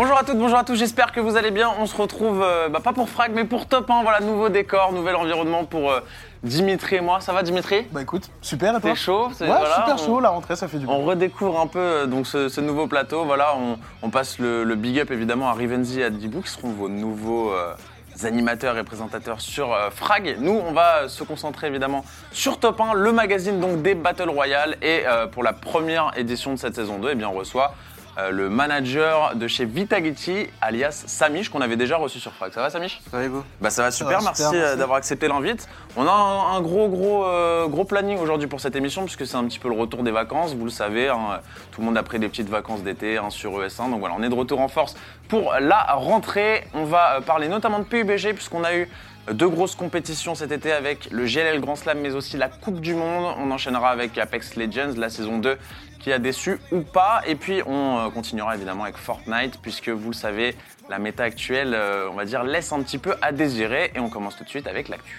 Bonjour à toutes, bonjour à tous, j'espère que vous allez bien. On se retrouve, euh, bah, pas pour Frag, mais pour Top 1. Voilà, nouveau décor, nouvel environnement pour euh, Dimitri et moi. Ça va, Dimitri? Bah écoute, super et toi? T'es chaud c'est- Ouais, voilà, super on- chaud, la rentrée ça fait du bien. On redécouvre un peu euh, donc ce, ce nouveau plateau. Voilà, on, on passe le, le big up évidemment à Rivenzi et à Dibou qui seront vos nouveaux animateurs et présentateurs sur euh, Frag. Nous, on va se concentrer évidemment sur Top 1, le magazine donc des Battle Royale. Et euh, pour la première édition de cette saison 2, eh bien, on reçoit euh, le manager de chez Vitagiti, alias Samish, qu'on avait déjà reçu sur Frag. Ça va, Samish? Ça va et vous bah ça va Ça super, va, merci, super, euh, merci. d'avoir accepté l'invite. On a un, un gros gros euh, gros planning aujourd'hui pour cette émission puisque c'est un petit peu le retour des vacances, vous le savez, hein, tout le monde a pris des petites vacances d'été hein, sur ES1, donc voilà, on est de retour en force pour la rentrée. On va parler notamment de PUBG puisqu'on a eu deux grosses compétitions cet été avec le GLL Grand Slam mais aussi la Coupe du Monde. On enchaînera avec Apex Legends, la saison 2 qui a déçu ou pas. Et puis on euh, continuera évidemment avec Fortnite puisque vous le savez, la méta actuelle, euh, on va dire, laisse un petit peu à désirer. Et on commence tout de suite avec l'actu.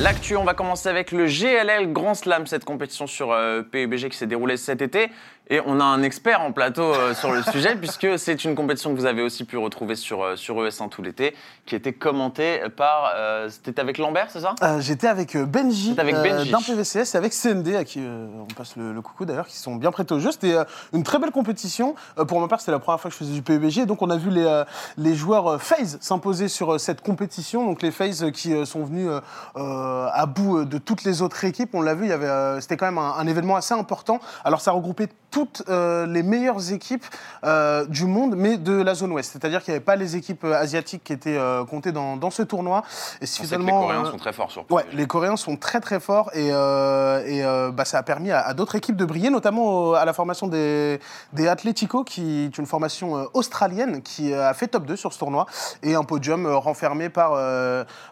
L'actu, on va commencer avec le GLL Grand Slam, cette compétition sur euh, PUBG qui s'est déroulée cet été. Et on a un expert en plateau euh, sur le sujet, puisque c'est une compétition que vous avez aussi pu retrouver sur, euh, sur ES1 tout l'été, qui était commentée par. euh, C'était avec Lambert, c'est ça? Euh, J'étais avec euh, Benji, avec Benji. d'un PVCS et avec CND à qui euh, on passe le, le coucou d'ailleurs, qui sont bien prêtés au jeu. C'était euh, une très belle compétition. Euh, pour ma part, c'était la première fois que je faisais du PUBG. Et donc on a vu les, euh, les joueurs euh, FaZe s'imposer sur euh, cette compétition. Donc les FaZe qui euh, sont venus euh, euh, à bout euh, de toutes les autres équipes. On l'a vu, il y avait, euh, c'était quand même un, un événement assez important. Alors ça regroupait toutes euh, les meilleures équipes euh, du monde, mais de la zone ouest. C'est-à-dire qu'il n'y avait pas les équipes euh, asiatiques qui étaient euh, comptées dans, dans ce tournoi. Et On sait que les finalement, Coréens sont très forts sur Ouais, les Coréens sont très très forts et, et bah, ça a permis à, à d'autres équipes de briller, notamment à la formation des, des Atletico, qui est une formation australienne qui a fait top 2 sur ce tournoi, et un podium renfermé par,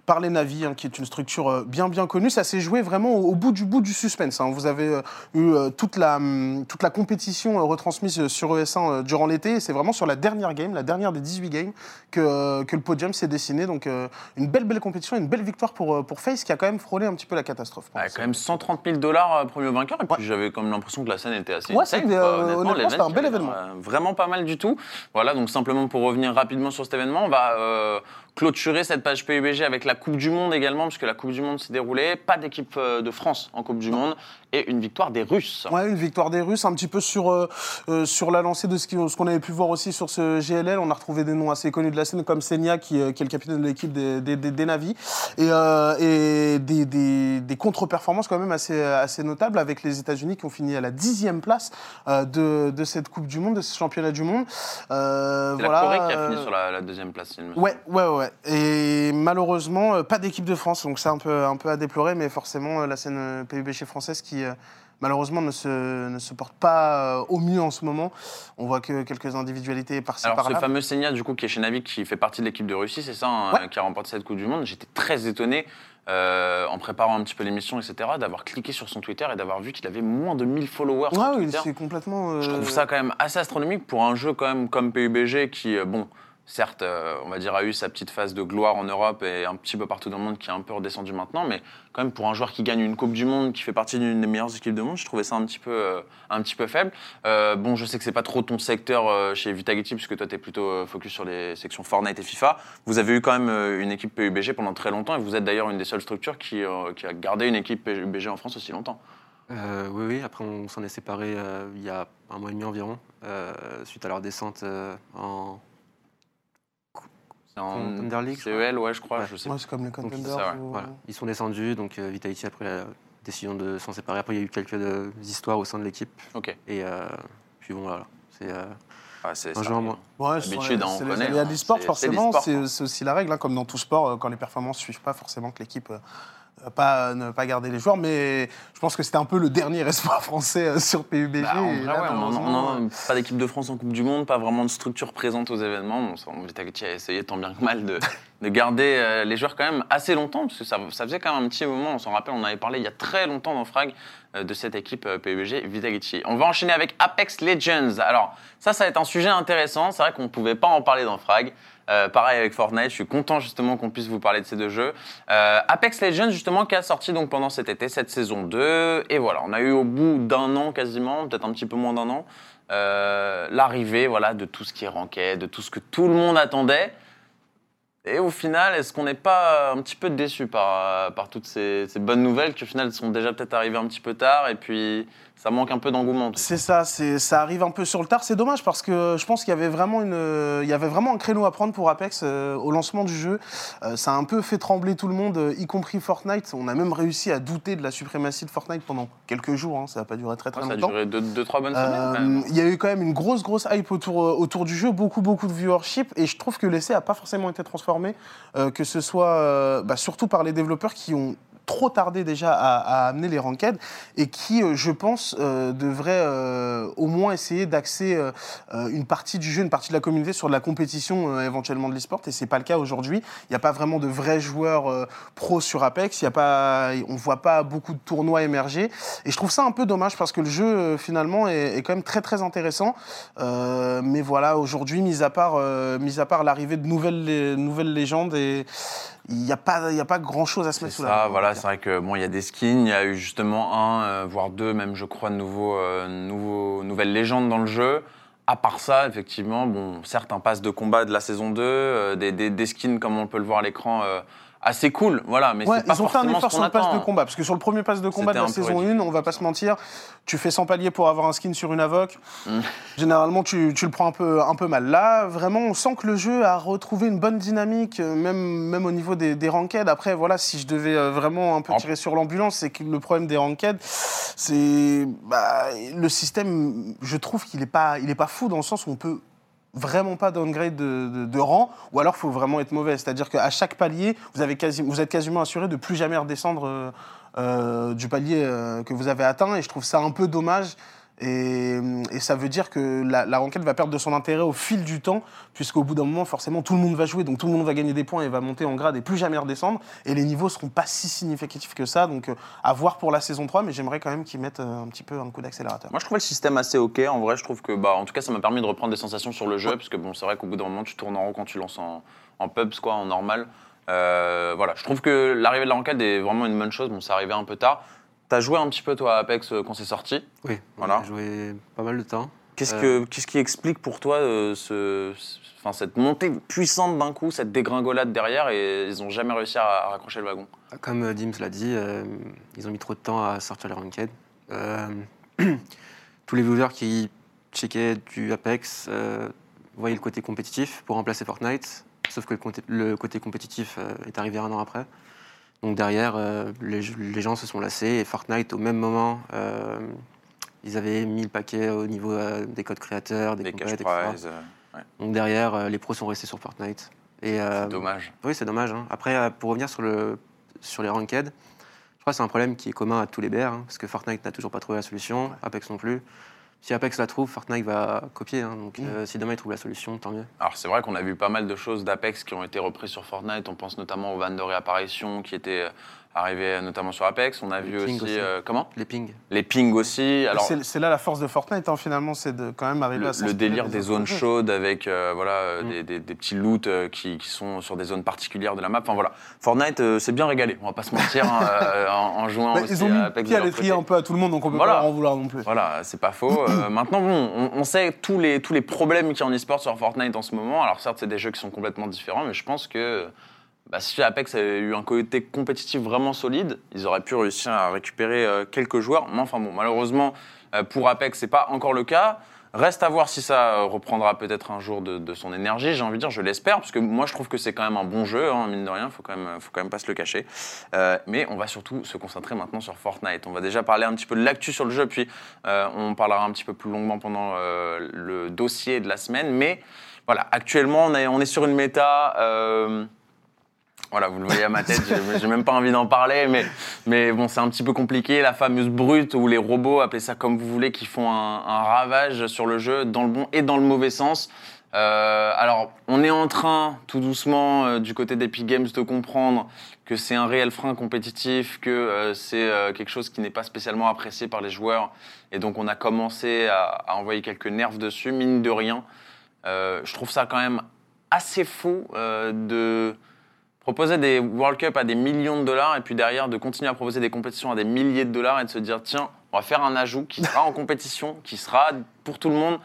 par les Navis, hein, qui est une structure bien bien connue. Ça s'est joué vraiment au, au bout du bout du suspense. hein. Vous avez eu toute, la, hum, toute la compétition euh, retransmise sur ES1 euh, durant l'été, c'est vraiment sur la dernière game, la dernière des 18 games, que, que le podium s'est dessiné. Donc euh, une belle belle compétition, une belle victoire pour, euh, pour FaZe qui a quand même frôlé un petit peu la catastrophe. Ouais, quand même 130 000 dollars premier vainqueur. Et puis j'avais comme l'impression que la scène était assez Ouais, c'était, euh, un bel événement. euh, Vraiment pas mal du tout. Voilà, donc simplement pour revenir rapidement sur cet événement, on va euh, clôturer cette page PUBG avec la Coupe du Monde également, puisque la Coupe du Monde s'est déroulée. Pas d'équipe euh, de France en Coupe du Monde et une victoire des Russes. Ouais, une victoire des Russes, un petit peu sur, euh, euh, sur la lancée de ce qu'on avait pu voir aussi sur ce GLL. On a retrouvé des noms assez connus de la scène, comme Senia, qui, euh, qui est le capitaine de l'équipe des, des, des- des Navis. Et, euh, et des, contre-performances quand même assez, assez notables avec les États-Unis qui ont fini à la dixième place de, de cette Coupe du Monde, de ce championnat du monde. C'est voilà, la Corée qui a fini sur la, la deuxième place. il me. Ouais, ouais, ouais. Et malheureusement, pas d'équipe de France, donc c'est un peu, un peu à déplorer, mais forcément, la scène PUBG française qui, euh, malheureusement, ne se, ne se porte pas euh, au mieux en ce moment. On voit que quelques individualités par-ci, Alors ce par-là. fameux Senia, du coup, qui est chez Navi, qui fait partie de l'équipe de Russie, c'est ça, hein, Ouais. qui a remporté cette Coupe du Monde. J'étais très étonné, euh, en préparant un petit peu l'émission, etc., d'avoir cliqué sur son Twitter et d'avoir vu qu'il avait moins de 1000 followers sur Ouais, Twitter. c'est complètement. Je trouve ça quand même assez astronomique pour un jeu quand même comme PUBG qui, bon, certes, euh, on va dire, a eu sa petite phase de gloire en Europe et un petit peu partout dans le monde qui est un peu redescendu maintenant, mais quand même pour un joueur qui gagne une Coupe du Monde, qui fait partie d'une des meilleures équipes du monde, je trouvais ça un petit peu, euh, un petit peu faible. Euh, bon, je sais que c'est pas trop ton secteur chez Vitagiti, puisque toi, tu es plutôt focus sur les sections Fortnite et FIFA. Vous avez eu quand même une équipe PUBG pendant très longtemps et vous êtes d'ailleurs une des seules structures qui, a gardé une équipe PUBG en France aussi longtemps. Oui, oui. Après, on s'en est séparés il y a un mois et demi environ, suite à leur descente en en Thunder League, je CEL, ouais, je crois, Ouais. je sais ouais, c'est comme les c'est contenders. ça, ouais. ou- Voilà. Ils sont descendus, donc euh, Vitality a pris la décision de s'en séparer. Après, il y a eu quelques euh, histoires au sein de l'équipe. Ok. Et euh, puis bon, voilà. C'est euh, Ah, c'est un jeu en moins. Ouais, on connaît, les aléas hein. C'est- c'est forcément, c'est hein. c'est aussi la règle, hein, comme dans tout sport, quand les performances ne suivent pas forcément que l'équipe pas, ne pas garder les joueurs, mais je pense que c'était un peu le dernier espoir français euh, sur PUBG. Bah, là, ouais, on pas d'équipe de France en Coupe du Monde, pas vraiment de structure présente aux événements. On Vitality a essayé tant bien que mal de, de garder euh, les joueurs quand même assez longtemps, parce que ça, ça faisait quand même un petit moment, on s'en rappelle, on avait parlé il y a très longtemps dans Frag euh, de cette équipe euh, PUBG Vitality. On va enchaîner avec Apex Legends. Alors ça, ça va être un sujet intéressant, c'est vrai qu'on ne pouvait pas en parler dans Frag. Euh, pareil avec Fortnite, je suis content justement qu'on puisse vous parler de ces deux jeux. Euh, Apex Legends justement qui a sorti donc pendant cet été, cette saison 2. Et voilà, on a eu au bout d'un an quasiment, peut-être un petit peu moins d'un an, euh, l'arrivée voilà, de tout ce qui ranked, de tout ce que tout le monde attendait. Et au final, est-ce qu'on n'est pas un petit peu déçu par, par toutes ces, ces bonnes nouvelles qui au final sont déjà peut-être arrivées un petit peu tard et puis ça manque un peu d'engouement. C'est ça, c'est, ça arrive un peu sur le tard. C'est dommage parce que je pense qu'il y avait vraiment une, il y avait vraiment un créneau à prendre pour Apex euh, au lancement du jeu. Euh, ça a un peu fait trembler tout le monde, euh, y compris Fortnite. On a même réussi à douter de la suprématie de Fortnite pendant quelques jours. hein. Ça n'a pas duré très très Ouais, ça a longtemps. duré 2-3 deux, trois bonnes semaines. Même. Il y a eu quand même une grosse, grosse hype autour, autour du jeu, beaucoup, beaucoup de viewership, et je trouve que l'essai n'a pas forcément été transformé, que ce soit bah, surtout par les développeurs qui ont trop tardé déjà à, à amener les ranked et qui, euh, je pense, euh, devraient euh, au moins essayer d'axer euh, euh, une partie du jeu, une partie de la communauté sur de la compétition euh, éventuellement de l'esport et c'est pas le cas aujourd'hui. Il n'y a pas vraiment de vrais joueurs pros sur Apex, il y a pas, on voit pas beaucoup de tournois émerger et je trouve ça un peu dommage parce que le jeu finalement est, est quand même très très intéressant. Mais voilà, aujourd'hui, mis à part, mis à part l'arrivée de nouvelles, nouvelles légendes et il n'y a pas, il y a pas grand chose à se mettre sous la ça, on voilà, c'est vrai que bon, il y a des skins, il y a eu justement un, euh, voire deux, même je crois, de nouveaux, euh, nouveaux, nouvelles légendes dans le jeu. À part ça, effectivement, bon, certes, un pass de combat de la saison 2, euh, des, des- des skins comme on peut le voir à l'écran, assez cool, voilà, mais Ouais, c'est pas ils ont fait un effort sur le pass attend. de combat, parce que sur le premier pass de combat de la saison ridicule. 1, on va pas se mentir, tu fais 100 paliers pour avoir un skin sur une avoc, Mm. généralement tu, tu le prends un peu, un peu mal. Là, vraiment, on sent que le jeu a retrouvé une bonne dynamique, euh, même, même au niveau des, des ranked. Après, voilà, si je devais euh, vraiment un peu tirer sur l'ambulance, c'est que le problème des ranked, c'est bah, le système, je trouve qu'il est pas, il est pas fou dans le sens où on peut vraiment pas downgrade de, rang, ou alors il faut vraiment être mauvais. C'est-à-dire qu'à chaque palier, vous êtes quasiment assuré de plus jamais redescendre euh, euh, du palier euh, que vous avez atteint, et je trouve ça un peu dommage. Et, ça veut dire que la, la ranked va perdre de son intérêt au fil du temps, puisqu'au bout d'un moment, forcément, tout le monde va jouer, donc tout le monde va gagner des points et va monter en grade et plus jamais redescendre. Et les niveaux seront pas si significatifs que ça, donc euh, à voir pour la saison 3, mais j'aimerais quand même qu'ils mettent euh, un petit peu un coup d'accélérateur. Moi, je trouvais le système assez ok. En vrai, je trouve que, bah, en tout cas, ça m'a permis de reprendre des sensations sur le jeu, parce que bon, c'est vrai qu'au bout d'un moment, tu tournes en rond quand tu lances en, en pubs, quoi, en normal. Euh, voilà, je trouve que l'arrivée de la ranked est vraiment une bonne chose. Bon, ça arrivait un peu tard. T'as joué un petit peu toi à Apex euh, quand c'est sorti. Oui, Voilà. a joué pas mal de temps. Qu'est-ce Euh. que qu'est-ce qui explique pour toi euh, ce, ce- enfin, cette montée puissante d'un coup, cette dégringolade derrière et ils ont jamais réussi à, à raccrocher le wagon? Comme Dims l'a dit, ils ont mis trop de temps à sortir les ranked. Tous les viewers qui checkaient du Apex euh, voyaient le côté compétitif pour remplacer Fortnite, sauf que le côté, le côté compétitif euh, est arrivé un an après. Donc derrière, euh, les, les gens se sont lassés et Fortnite, au même moment, euh, ils avaient mis le paquet au niveau euh, des codes créateurs, des, Des compètes, etc. Donc derrière, les pros sont restés sur Fortnite. Et, c'est dommage. oui, c'est dommage. hein. Après, pour revenir sur, le, sur les ranked, je crois que c'est un problème qui est commun à tous les BR, hein, parce que Fortnite n'a toujours pas trouvé la solution, Apex non plus. Si Apex la trouve, Fortnite va copier. hein, donc Mm. euh, si demain ils trouvent la solution, tant mieux. Alors c'est vrai qu'on a vu pas mal de choses d'Apex qui ont été reprises sur Fortnite. On pense notamment aux vannes de réapparition qui étaient arrivées euh, notamment sur Apex. On a Les vu aussi, aussi. euh, comment Les pings. Les pings aussi. Alors C'est c'est là la force de Fortnite, hein, finalement, c'est de quand même arriver le, à le délire des zones jeux. chaudes avec euh, voilà Mm. des, des- des petits loots qui, qui sont sur des zones particulières de la map. Enfin voilà, Fortnite euh, s'est bien régalé. On va pas se mentir hein, en, en jouant Mais aussi ils ont mis à Apex l'étrier côté. un peu à tout le monde, donc on peut Voilà. pas en vouloir non plus. Voilà, c'est pas faux. Euh, maintenant, bon, on, on sait tous les, tous les problèmes qu'il y a en e-sport sur Fortnite en ce moment. Alors certes, c'est des jeux qui sont complètement différents, mais je pense que bah, si Apex avait eu un côté compétitif vraiment solide, ils auraient pu réussir à récupérer euh, quelques joueurs. Mais enfin bon, malheureusement, euh, pour Apex, c'est pas encore le cas. Reste à voir si ça euh, reprendra peut-être un jour de, son énergie. J'ai envie de dire, je l'espère, parce que moi je trouve que c'est quand même un bon jeu, hein, mine de rien, faut quand même, faut quand même pas se le cacher. Mais on va surtout se concentrer maintenant sur Fortnite. On va déjà parler un petit peu de l'actu sur le jeu, puis euh, on parlera un petit peu plus longuement pendant le dossier de la semaine. Mais voilà, actuellement, on est, on est sur une méta. Voilà, vous le voyez à ma tête, j'ai- même pas envie d'en parler, mais, mais bon, c'est un petit peu compliqué. La fameuse brute ou les robots, appelez ça comme vous voulez, qui font un, ravage sur le jeu, dans le bon et dans le mauvais sens. Euh, alors, on est en train, tout doucement, euh, du côté d'Epic Games, de comprendre que c'est un réel frein compétitif, que euh, c'est quelque chose qui n'est pas spécialement apprécié par les joueurs. Et donc, on a commencé à, envoyer quelques nerfs dessus, mine de rien. Je trouve ça quand même assez fou de proposer des World Cup à des millions de dollars et puis derrière de continuer à proposer des compétitions à des milliers de dollars et de se dire tiens, on va faire un ajout qui sera en compétition, qui sera pour tout le monde.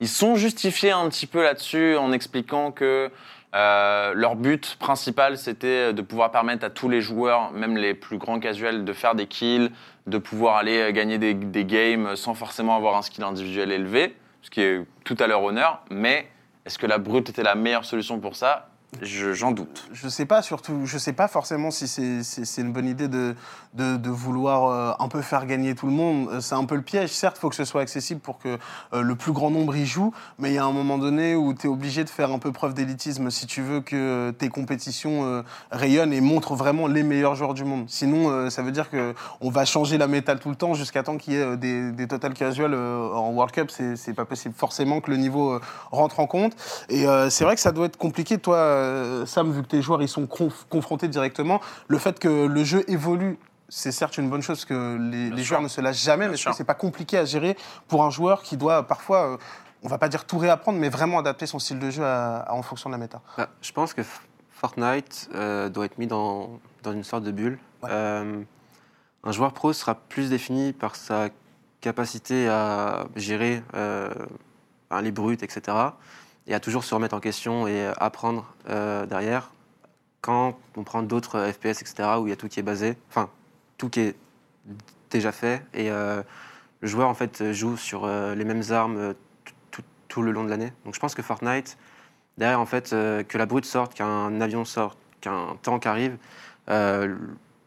Ils sont justifiés un petit peu là-dessus en expliquant que euh, leur but principal c'était de pouvoir permettre à tous les joueurs, même les plus grands casuels, de faire des kills, de pouvoir aller gagner des, des games sans forcément avoir un skill individuel élevé, ce qui est tout à leur honneur. Mais est-ce que la brute était la meilleure solution pour ça? Je- J'en doute. Je sais pas, surtout, je sais pas forcément si c'est une bonne idée de, de, de vouloir euh, un peu faire gagner tout le monde. Euh, C'est un peu le piège. Certes, il faut que ce soit accessible pour que euh, le plus grand nombre y joue, mais il y a un moment donné où tu es obligé de faire un peu preuve d'élitisme si tu veux que tes compétitions rayonnent et montrent vraiment les meilleurs joueurs du monde. Sinon, ça veut dire que on va changer la métal tout le temps jusqu'à temps qu'il y ait des, des total casual en World Cup. C'est pas possible. Forcément que le niveau rentre en compte. Et c'est vrai que ça doit être compliqué, toi, euh, Sam, vu que tes joueurs ils sont conf- confrontés directement. Le fait que le jeu évolue, c'est certes une bonne chose que les, joueurs ne se lâchent jamais, mais est-ce sûr. que c'est pas compliqué à gérer pour un joueur qui doit parfois, euh, on va pas dire tout réapprendre, mais vraiment adapter son style de jeu à- à- en fonction de la méta Bah, je pense que Fortnite euh, doit être mis dans, dans une sorte de bulle. Ouais. Euh, un joueur pro sera plus défini par sa capacité à gérer euh, les brutes, etc. Et à toujours se remettre en question et apprendre euh, derrière. Quand on prend d'autres euh, FPS, etc., où il y a tout qui est basé, enfin, tout qui est déjà fait, et euh, le joueur, en fait, joue sur euh, les mêmes armes euh, tout- le long de l'année. Donc je pense que Fortnite, derrière, en fait, euh, que la brute sorte, qu'un avion sorte, qu'un tank arrive, euh,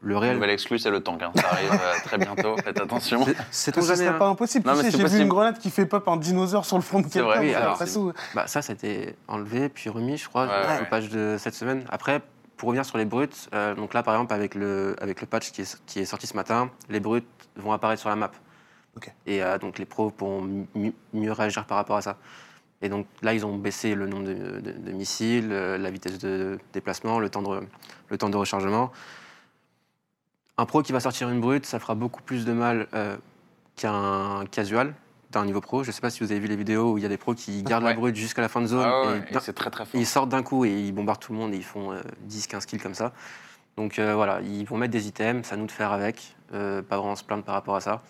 le Le réel. nouvel exclu, c'est le tank. hein. Ça arrive euh, très bientôt. Faites attention. C'est- jamais. hein. pas impossible. Non, Tu mais sais, c'est j'ai vu une grenade qui fait pop un dinosaure sur le front de C'est vrai, quelqu'un. oui, ça alors, Bah, ça, ça a été enlevé puis remis, je crois, Ouais, au ouais. patch de cette semaine. Après, pour revenir sur les brutes, euh, donc là, par exemple, avec le, avec le patch qui est, qui est sorti ce matin, les brutes vont apparaître sur la map. Ok. Et euh, donc, les pros pourront mi- mieux réagir par rapport à ça. Et donc là, ils ont baissé le nombre de, de- de missiles, euh, la vitesse de déplacement, le temps de, le temps de rechargement. Un pro qui va sortir une brute, ça fera beaucoup plus de mal euh, qu'un casual d'un niveau pro. Je ne sais pas si vous avez vu les vidéos où il y a des pros qui gardent Ouais. la brute jusqu'à la fin de zone. Ah ouais, et et d'un- c'est très très fort. ils sortent d'un coup et ils bombardent tout le monde et ils font 10-15 kills comme ça. Donc euh, voilà, ils vont mettre des items, c'est à nous de faire avec, euh, pas vraiment se plaindre par rapport à ça.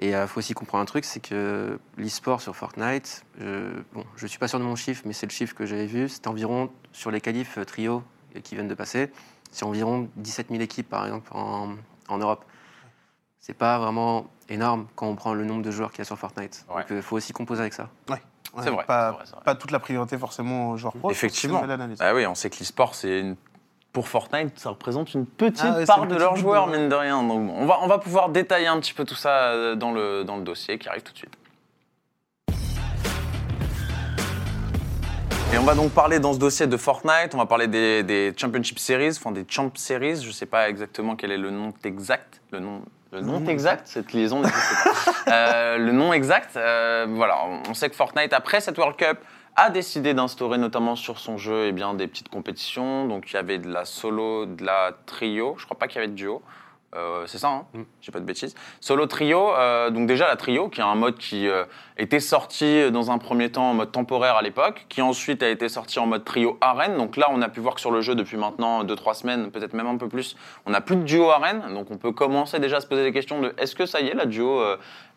Et il faut aussi comprendre un truc, c'est que l'e-sport sur Fortnite, euh, bon, je ne suis pas sûr de mon chiffre, mais c'est le chiffre que j'avais vu, c'est environ, sur les qualifs euh, trio euh, qui viennent de passer, c'est environ 17 000 équipes par exemple en, en Europe. C'est pas vraiment énorme quand on prend le nombre de joueurs qu'il y a sur Fortnite. Ouais. Donc il faut aussi composer avec ça. Ouais, C'est vrai, Pas, c'est vrai, c'est vrai. pas toute la priorité forcément aux joueurs pro. Effectivement. Ah oui, on sait que l'e-sport, c'est une... pour Fortnite, ça représente une petite Ah part une de leurs joueurs, mine de rien. Donc on va, on va pouvoir détailler un petit peu tout ça euh, dans le, dans le dossier qui arrive tout de suite. Et on va donc parler dans ce dossier de Fortnite, on va parler des, des Championship Series, enfin des Champ Series, je ne sais pas exactement quel est le nom exact, le nom, le nom nom exact, cette liaison. Euh, le nom exact, euh, voilà, on- on sait que Fortnite, après cette World Cup, a décidé d'instaurer notamment sur son jeu eh bien, des petites compétitions, donc il y avait de la solo, de la trio, je crois pas qu'il y avait de duo. Euh, c'est ça, hein Mm. j'ai pas de bêtises. Solo trio, euh, donc déjà la trio, qui est un mode qui euh, était sorti dans un premier temps en mode temporaire à l'époque, qui ensuite a été sorti en mode trio arène. Donc là, on a pu voir que sur le jeu depuis maintenant 2-3 semaines, peut-être même un peu plus, on n'a plus de duo arène. Donc on peut commencer déjà à se poser des questions de est-ce que ça y est, la duo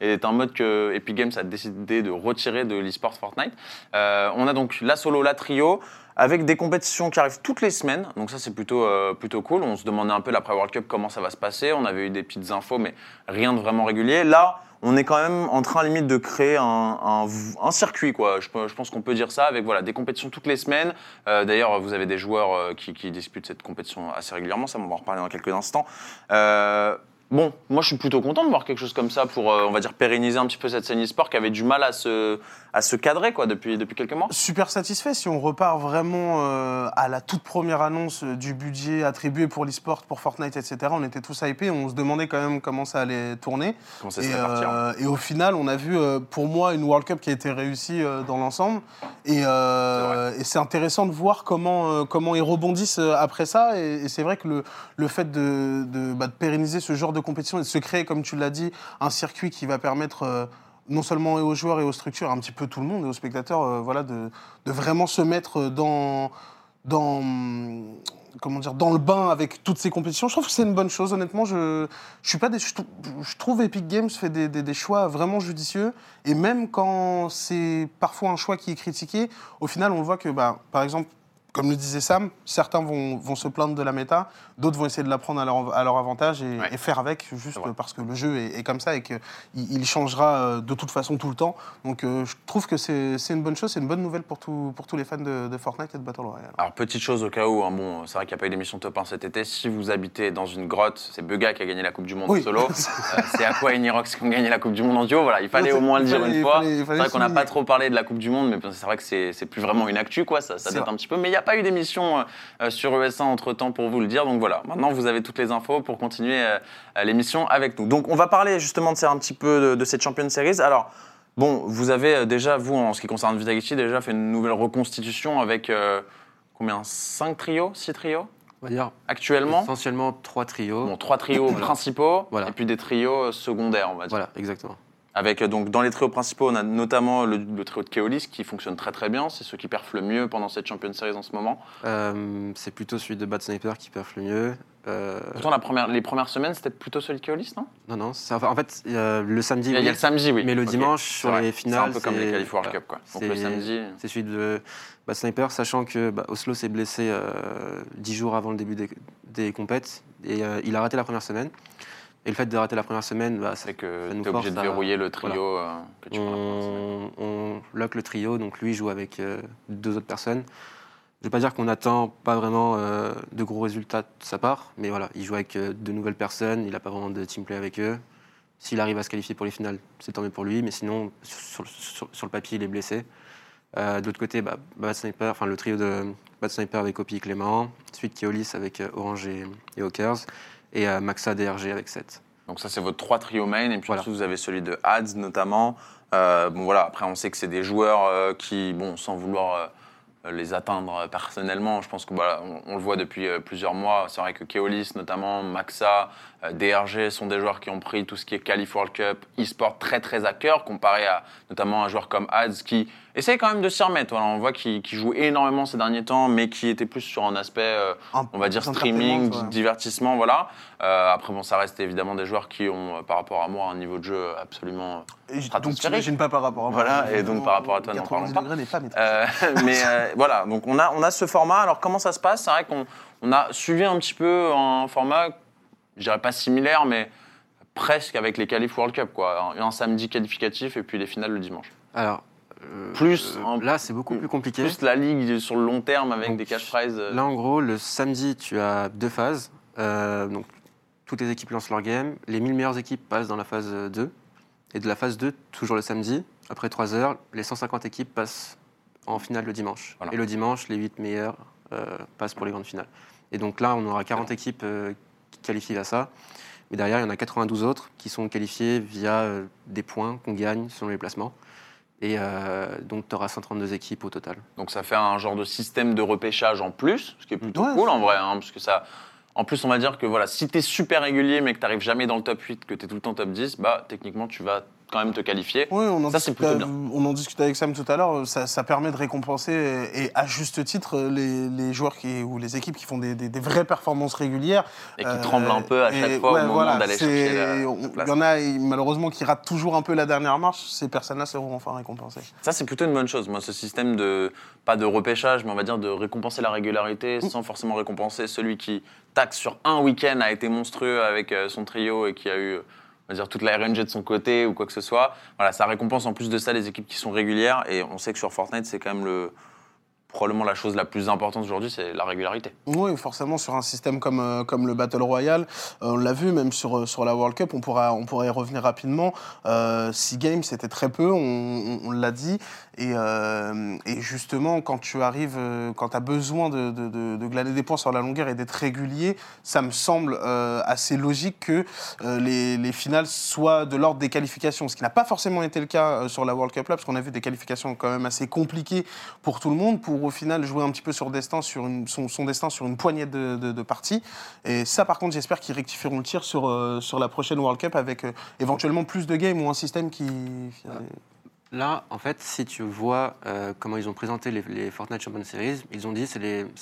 est un mode que Epic Games a décidé de retirer de l'eSport Fortnite. On a donc la solo, la trio avec des compétitions qui arrivent toutes les semaines. Donc ça, c'est plutôt, euh, plutôt cool. On se demandait un peu l'après World Cup comment ça va se passer. On avait eu des petites infos, mais rien de vraiment régulier. Là, on est quand même en train limite de créer un, un, circuit, quoi. Je, pense qu'on peut dire ça avec voilà des compétitions toutes les semaines. Euh, D'ailleurs, vous avez des joueurs euh, qui, disputent cette compétition assez régulièrement. Ça, on va en reparler dans quelques instants. Bon, moi je suis plutôt content de voir quelque chose comme ça pour, euh, on va dire, pérenniser un petit peu cette scène e-sport qui avait du mal à se, à se cadrer quoi, depuis, depuis quelques mois. Super satisfait si on repart vraiment euh, à la toute première annonce euh, du budget attribué pour l'e-sport, pour Fortnite, etc. On était tous hypés, on se demandait quand même comment ça allait tourner. Comment ça Et, serait parti hein. et au final, on a vu, pour moi, une World Cup qui a été réussie dans l'ensemble. Et, et c'est intéressant de voir comment, comment ils rebondissent après ça. Et, et c'est vrai que le, le fait de, de, bah, de pérenniser ce genre de compétition et de se créer, comme tu l'as dit, un circuit qui va permettre euh, non seulement aux joueurs et aux structures, un petit peu tout le monde et aux spectateurs, euh, voilà, de, de vraiment se mettre dans, dans, comment dire, dans le bain avec toutes ces compétitions. Je trouve que c'est une bonne chose, honnêtement. Je, je, suis pas trou- je trouve Epic Games fait des, des- des choix vraiment judicieux. Et même quand c'est parfois un choix qui est critiqué, au final, on voit que, bah, par exemple, comme le disait Sam, certains vont, vont se plaindre de la méta, d'autres vont essayer de la prendre à leur, à leur avantage et, Ouais. et faire avec, juste parce que le jeu est, est comme ça et qu'il il changera euh, de toute façon tout le temps. Donc euh, je trouve que c'est une bonne chose, c'est une bonne nouvelle pour, tout- pour tous les fans de, de Fortnite et de Battle Royale. Alors, petite chose au cas où, hein, bon, c'est vrai qu'il n'y a pas eu d'émission top 1 cet été. Si vous habitez dans une grotte, c'est Bugga qui a gagné la Coupe du Monde Oui. en solo. Euh, c'est Aqua et Nirox qui ont gagné la Coupe du Monde en duo. Voilà, il fallait au moins le dire une fois. C'est vrai qu'on n'a pas trop parlé de la Coupe du Monde, mais c'est vrai que c'est plus vraiment une actu, quoi. Ça, ça date un petit peu. Mais il a pas eu d'émission euh, sur ES1 entre temps pour vous le dire. Donc voilà, maintenant vous avez toutes les infos pour continuer euh, l'émission avec nous. Donc on va parler justement de ça un petit peu de, de cette Champion Series. Alors. Bon, vous avez euh, déjà, vous, en ce qui concerne Vitality, déjà fait une nouvelle reconstitution avec euh, combien? 5 trios? 6 trios? On va dire Actuellement? essentiellement trois trios. Bon, trois trios Voilà. principaux Voilà. et puis des trios secondaires, on va dire. Voilà, exactement. Avec euh, donc dans les trios principaux, on a notamment le, le trio de Keolis qui fonctionne très très bien. C'est ceux qui perfent le mieux pendant cette Champion Series en ce moment. Euh, c'est plutôt celui de Bad Sniper qui perf le mieux. Euh, Pourtant, la première, les premières semaines, c'était plutôt celui de Keolis, non? Non, non, c'est- en fait, euh, le samedi, il y, a, y le samedi, oui. mais le dimanche, C'est sur vrai. les C'est finales. un peu comme les c'est- Qualif World. Cup, quoi. Donc le C'est- samedi. C'est celui de Bad Sniper, sachant que bah, Oslo s'est blessé dix jours avant le début des, des compètes et il a raté la première semaine. Et le fait de rater la première semaine, bah, ça que ça nous tu es obligé de à- verrouiller le trio euh, que tu on, on lock le trio, donc lui joue avec euh, deux autres personnes. Je ne vais pas dire qu'on n'attend pas vraiment euh, de gros résultats de sa part, mais voilà, il joue avec euh, de nouvelles personnes, il n'a pas vraiment de team play avec eux. S'il arrive à se qualifier pour les finales, c'est tant mieux pour lui, mais sinon, sur, sur- sur le papier, il est blessé. De l'autre côté, bah, Bad Sniper, enfin le trio de Bad Sniper avec Opi et Clément, suite Keolis avec Orange et, et Hawkers, et Maxa DRG avec 7. Donc ça, c'est votre trois trio main. Et puis Voilà. ensuite, vous avez celui de Ads notamment. Euh, bon voilà, après, on sait que c'est des joueurs euh, qui, bon, sans vouloir euh, les atteindre personnellement, je pense que voilà, on, on le voit depuis plusieurs mois. C'est vrai que Keolis notamment, Maxa, DRG sont des joueurs qui ont pris tout ce qui est Calif World Cup, e-sport très très à cœur, comparé à notamment un joueur comme Ads qui essaie quand même de s'y remettre. Voilà, on voit qu'il qu'il joue énormément ces derniers temps, mais qui était plus sur un aspect euh, Un- on va dire streaming, entertainment, ouais. divertissement, voilà. Euh, après, bon, ça reste évidemment des joueurs qui ont, euh, par rapport à moi, un niveau de jeu absolument. Et j- donc stratosphérique. t'imagines pas par rapport à moi. Voilà, et donc par rapport à toi, n'en 90 parlons pas. degrés maîtrisé. Euh, mais euh, voilà, donc on a, on a ce format. Alors, comment ça se passe? C'est vrai qu'on on a suivi un petit peu un format, je dirais pas similaire, mais presque avec les qualifs World Cup, quoi. Un, un samedi qualificatif et puis les finales le dimanche. Alors, euh, Plus euh, un- là, c'est beaucoup plus compliqué. Plus la ligue sur le long terme avec Donc, des cash prizes. euh, Là, en gros, le samedi, tu as deux phases. Euh, donc, toutes les équipes lancent leur game. Les 1000 meilleures équipes passent dans la phase 2. Et de la phase 2, toujours le samedi, après 3 heures, les 150 équipes passent en finale le dimanche. Voilà. Et le dimanche, les 8 meilleures euh, passent pour les grandes finales. Et donc là, on aura 40 équipes qui qualifient à ça. Mais derrière, il y en a 92 autres qui sont qualifiées via des points qu'on gagne selon les placements. Et euh, donc, tu auras 132 équipes au total. Donc ça fait un genre de système de repêchage en plus, ce qui est plutôt Ouais, cool en vrai, hein, parce que ça... En plus, on va dire que voilà, si tu es super régulier mais que tu n'arrives jamais dans le top 8, que tu es tout le temps top 10, bah techniquement tu vas quand même te qualifier. Oui, on en, Ça, c'est on en discutait avec Sam tout à l'heure. Ça, ça permet de récompenser, et, et à juste titre, les, les joueurs qui, ou les équipes qui font des, des- des vraies performances régulières. Et qui Euh, tremblent un peu à et chaque fois ouais, au moment voilà, d'aller chercher la, Il y en a, malheureusement, qui ratent toujours un peu la dernière marche. Ces personnes-là seront enfin récompensées. Ça, c'est plutôt une bonne chose. Moi, ce système de, pas de repêchage, mais on va dire de récompenser la régularité Mm. sans forcément récompenser celui qui taxe sur un week-end a été monstrueux avec euh, son trio et qui a eu, on va dire, toute la RNG de son côté ou quoi que ce soit. Voilà, ça récompense en plus de ça les équipes qui sont régulières et on sait que sur Fortnite, c'est quand même le probablement la chose la plus importante aujourd'hui, c'est la régularité. Oui, forcément, sur un système comme, euh, comme le Battle Royale, euh, on l'a vu, même sur, euh, sur la World Cup, on pourra, on pourra y revenir rapidement. Six games, c'était très peu, on, l'a dit. Et, justement, quand tu arrives, quand tu as besoin de, de, de- de glaner des points sur la longueur et d'être régulier, ça me semble assez logique que les, les finales soient de l'ordre des qualifications, ce qui n'a pas forcément été le cas sur la World Cup là, parce qu'on a vu des qualifications quand même assez compliquées pour tout le monde, pour au final jouer un petit peu sur destin, sur une, son, son destin sur une poignée de, de- de parties. Et ça, par contre, j'espère qu'ils rectifieront le tir sur, euh, sur la prochaine World Cup avec euh, éventuellement plus de games ou un système qui. Là, en fait, si tu vois euh, comment ils ont présenté les, les Fortnite Champions Series, ils ont dit c'est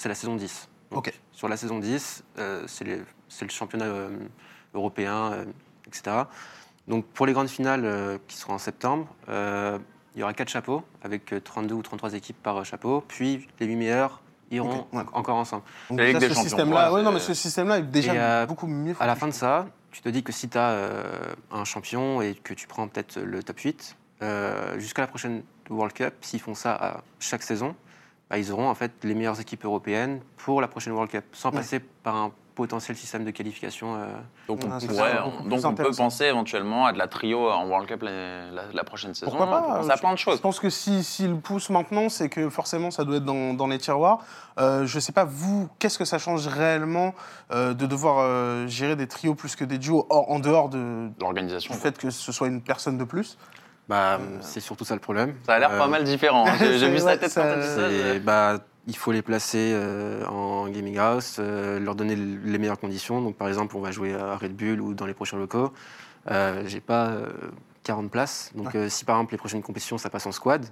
la saison 10. Donc, Ok. Sur la saison 10, euh, c'est le championnat européen, etc. Donc pour les grandes finales qui seront en septembre, il y aura quatre chapeaux avec euh, 32 ou 33 équipes par euh, chapeau. Puis les 8 meilleurs iront encore ensemble. Donc déjà, des ce Champions, système-là, ouais, non, mais c'est- ce système-là est déjà euh, beaucoup mieux. À la fin de ça, tu te dis que si tu as un champion et que tu prends peut-être le top 8, euh, jusqu'à la prochaine World Cup, s'ils font ça à chaque saison, bah, ils auront en fait les meilleures équipes européennes pour la prochaine World Cup, sans Ouais. passer par un potentiel système de qualification. euh, Donc on, Ah, ça pourrait- beaucoup donc on peut penser éventuellement à de la trio en World Cup la, la- la prochaine saison. Pourquoi pas On à plein de Je choses. pense que si- s'ils le poussent maintenant, c'est que forcément ça doit être dans, dans les tiroirs. Euh, je sais pas, vous, qu'est-ce que ça change réellement euh, de devoir euh, gérer des trios plus que des duos hors- en dehors de, L'organisation. du fait que ce soit une personne de plus? Bah, C'est surtout ça le problème. Ça a l'air Euh, pas mal différent. hein. J'ai vu sa tête ça- quand ça. Bah, il faut les placer euh, en gaming house, euh, leur donner les meilleures conditions. Donc, par exemple, on va jouer à Red Bull ou dans les prochains locaux. Euh, J'ai pas euh, 40 places. Donc, euh, si par exemple les prochaines compétitions ça passe en squad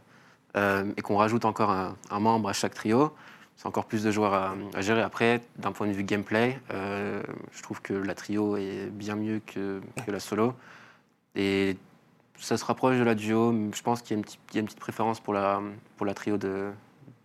euh, et qu'on rajoute encore un, un membre à chaque trio, c'est encore plus de joueurs à, à gérer. Après, d'un point de vue gameplay, euh, je trouve que la trio est bien mieux que, que la solo. Et ça se rapproche de la duo. Je pense qu'il y, a une petite- il y a une petite préférence pour la, pour la trio de,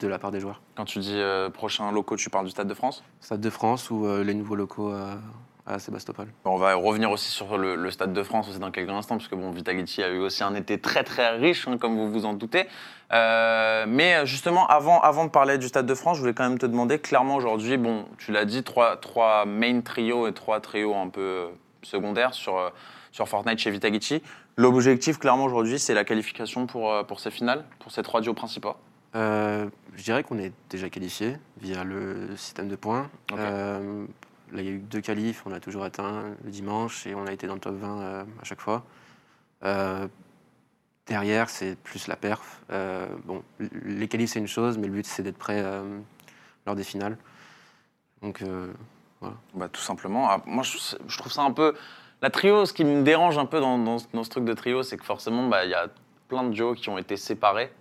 de la part des joueurs. Quand tu dis euh, prochain locaux, tu parles du Stade de France? Stade de France ou euh, les nouveaux locaux à, à Sébastopol. On va revenir aussi sur le, le Stade de France aussi dans quelques instants, parce que bon, Vitality a eu aussi un été très très riche, hein, comme vous vous en doutez. Euh, mais justement, avant, avant de parler du Stade de France, je voulais quand même te demander, clairement aujourd'hui, bon, tu l'as dit, trois, trois main trios et trois trios un peu euh, secondaires sur, euh, sur Fortnite chez Vitality. L'objectif, clairement, aujourd'hui, c'est la qualification pour, euh, pour ces finales, pour ces trois duos principaux? Euh, je dirais qu'on est déjà qualifié via le système de points. Euh, là, il y a eu deux qualifs, on a toujours atteint le dimanche et on a été dans le top 20 euh, à chaque fois. Derrière, c'est plus la perf. Bon, les qualifs, c'est une chose, mais le but, c'est d'être prêt lors des finales. Donc, euh, Bah, tout simplement. Ah, moi, je, je trouve ça un peu. La trio, ce qui me dérange un peu dans, dans ce- dans ce truc de trio, c'est que forcément, bah, il y a plein de duos qui ont été séparés.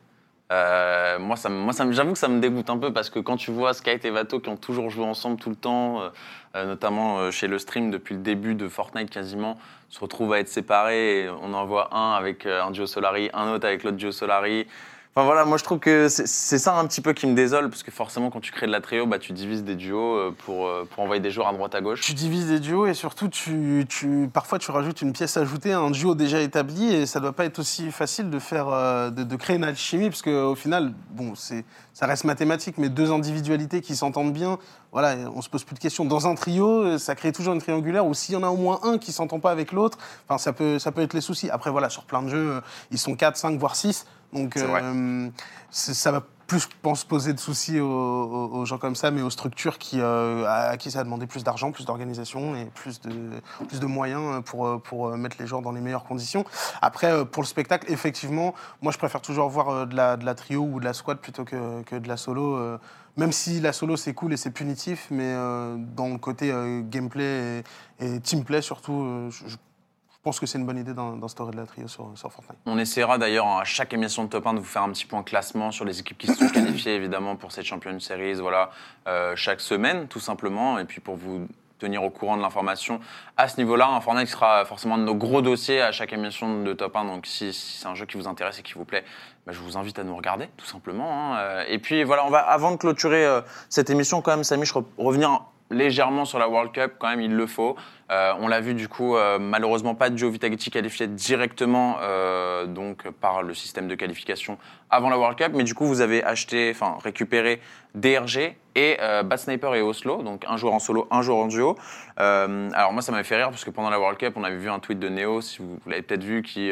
Euh, moi, ça, j'avoue que ça me dégoûte un peu parce que quand tu vois Skype et Vato qui ont toujours joué ensemble tout le temps, euh, euh, notamment chez le stream depuis le début de Fortnite quasiment, se retrouvent à être séparés. Et on en voit un avec un duo Solari, un autre avec l'autre duo Solari. Enfin voilà, moi je trouve que c'est ça un petit peu qui me désole parce que forcément quand tu crées de la trio, bah, tu divises des duos euh, pour, euh, pour envoyer des joueurs à droite à gauche. Tu divises des duos et surtout, tu, tu, parfois, tu rajoutes une pièce ajoutée à un duo déjà établi et ça doit pas être aussi facile de faire, euh, de, de créer une alchimie parce qu'au final, bon, ça reste mathématique, mais deux individualités qui s'entendent bien, voilà, on se pose plus de questions. Dans un trio, ça crée toujours une triangulaire où s'il y en a au moins un qui s'entend pas avec l'autre, enfin, ça peut, ça peut être les soucis. Après, voilà, sur plein de jeux, ils sont 4, 5, voire 6. Donc, euh, ça va plus, je pense, poser de soucis aux, gens comme ça, mais aux structures qui, euh, à, qui ça a demandé plus d'argent, plus d'organisation et plus de, plus de moyens pour, euh, pour euh, mettre les joueurs dans les meilleures conditions. Après, pour le spectacle, effectivement, moi, je préfère toujours voir de, la, de la trio ou de la squad plutôt que, que de la solo. euh, même si la solo, c'est cool et c'est punitif, mais euh, dans le côté euh, gameplay et, et teamplay, surtout, euh, je pense que c'est une bonne idée d'in- d'instaurer de la trio sur, Fortnite. On essaiera d'ailleurs à chaque émission de Top 1 de vous faire un petit point classement sur les équipes qui se sont qualifiées évidemment pour cette Champion Series, voilà, euh, chaque semaine tout simplement, et puis pour vous tenir au courant de l'information à ce niveau-là. Un Fortnite sera forcément de nos gros dossiers à chaque émission de Top 1, donc si, c'est un jeu qui vous intéresse et qui vous plaît, bah, je vous invite à nous regarder tout simplement. hein. Euh, Et puis voilà, on va avant de clôturer euh, cette émission quand même, Samy, je re- revenir légèrement sur la World Cup, quand même il le faut. Euh, on l'a vu du coup, euh, malheureusement pas Joe Vitality qualifié directement euh, donc par le système de qualification avant la World Cup, mais du coup vous avez acheté, enfin récupéré DRG et Bad Sniper et Oslo, donc un joueur en solo, un joueur en duo. Alors moi ça m'avait fait rire parce que pendant la World Cup on avait vu un tweet de Neo, si vous l'avez peut-être vu, qui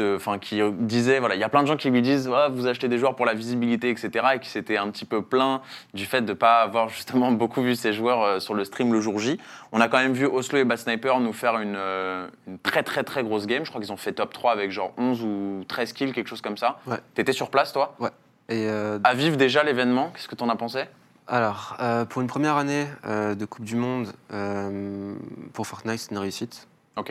enfin qui disait voilà il y a plein de gens qui lui disent Ouais, vous achetez des joueurs pour la visibilité etc et qui s'était un petit peu plaint du fait de pas avoir justement beaucoup vu ces joueurs euh, sur le stream le jour J. On a quand même vu Oslo et Bad Sniper nous faire une, euh, une très très très grosse game. Je crois qu'ils ont fait top 3 avec genre 11 ou 13 kills, quelque chose comme ça. Ouais. T'étais sur place toi? Et euh, À vivre déjà l'événement, qu'est-ce que t'en as pensé? Alors, pour une première année de Coupe du Monde, pour Fortnite, c'est une réussite.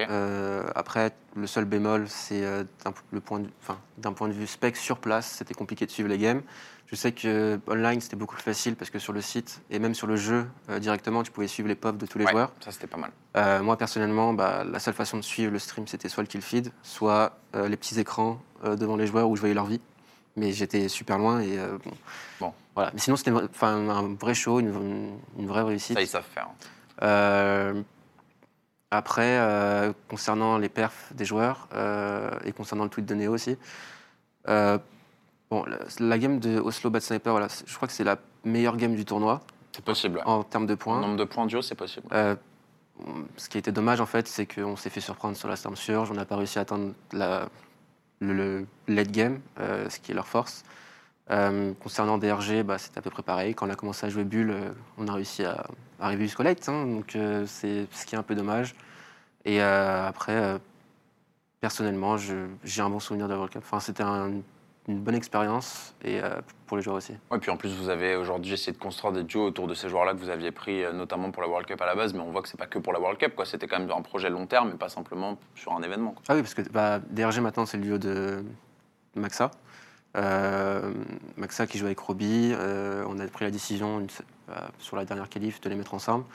Euh, après, le seul bémol, c'est euh, d'un point de- point vue spec sur place, c'était compliqué de suivre les games. Je sais que online, c'était beaucoup plus facile parce que sur le site et même sur le jeu euh, directement, tu pouvais suivre les pops de tous les Ouais, joueurs. Ça c'était pas mal. Euh, moi, personnellement, bah, la seule façon de suivre le stream, c'était soit le kill feed, soit les petits écrans devant les joueurs où je voyais leur vie. Mais j'étais super loin et bon. Bon. Voilà. Mais sinon, c'était un vrai show, une, une vraie réussite. Ça ils savent faire. Après, euh, concernant les perfs des joueurs euh, et concernant le tweet de Neo aussi, euh, bon, la, la game de Oslo Bad Sniper, voilà, je crois que c'est la meilleure game du tournoi C'est possible. en termes de En points. nombre de points duo, c'est possible. Ce qui a été dommage, en fait, c'est qu'on s'est fait surprendre sur la Storm Surge. On n'a pas réussi à atteindre la, le, le late game, ce qui est leur force. Euh, concernant DRG, bah, c'était à peu près pareil. Quand on a commencé à jouer Bulle, euh, on a réussi à arriver jusqu'au late. hein. donc, euh, c'est ce qui est un peu dommage. Et après, personnellement, j'ai un bon souvenir de la World Cup. Enfin, c'était un- une bonne expérience et pour les joueurs aussi. Ouais, puis en plus, vous avez aujourd'hui essayé de construire des duos autour de ces joueurs-là que vous aviez pris notamment pour la World Cup à la base, mais on voit que c'est pas que pour la World Cup. C'était quand même un projet long terme, mais pas simplement sur un événement. quoi. Ah oui, parce que bah, DRG maintenant, c'est le duo de Maxa. Euh, Maxa qui joue avec Roby. Euh, on a pris la décision une- bah, sur la dernière qualif de les mettre ensemble.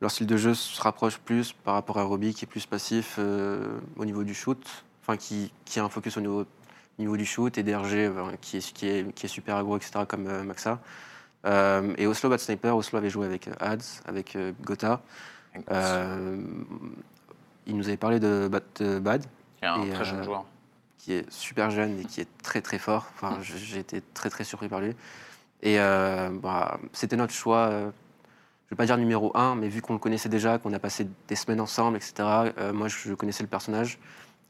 Leur style de jeu se rapproche plus par rapport à Roby qui est plus passif euh, au niveau du shoot, enfin qui, qui a un focus au niveau, niveau du shoot et DRG euh, qui, est, qui, est, qui est super aggro, etc. comme euh, Maxa. Euh, et Oslo Bad Sniper, Oslo avait joué avec euh, Ads, avec euh, Gotha. Euh, il nous avait parlé de Bad, de Bad Il y a un et, très jeune euh, joueur. Qui est super jeune et qui est très très fort. Enfin, je- j'ai été très très surpris par lui. Et euh, bah, c'était notre choix, euh, je ne vais pas dire numéro un, mais vu qu'on le connaissait déjà, qu'on a passé des semaines ensemble, etc., euh, moi je connaissais le personnage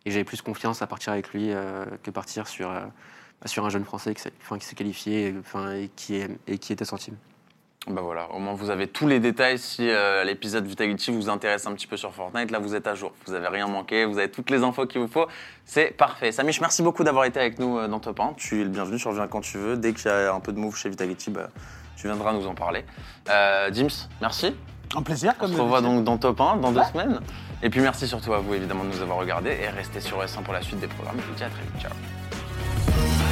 et j'avais plus confiance à partir avec lui que partir sur, bah, sur un jeune Français qui s'est enfin, qui s'est qualifié et, enfin, et, qui est, et qui était centime. Bah voilà, au moins vous avez tous les détails si euh, l'épisode Vitality vous intéresse un petit peu sur Fortnite. Là, vous êtes à jour, vous avez rien manqué, vous avez toutes les infos qu'il vous faut. C'est parfait. Samish, merci beaucoup d'avoir été avec nous euh, dans Top 1. Tu es le bienvenu, tu reviens quand tu veux. Dès qu'il y a un peu de move chez Vitality, bah, tu viendras nous en parler. Euh, Dims, merci. Un plaisir, On comme se revoit donc dans Top 1 dans deux semaines. Et puis merci surtout à vous évidemment de nous avoir regardés et restez sur S1 pour la suite des programmes. Je vous dis à très vite. Ciao.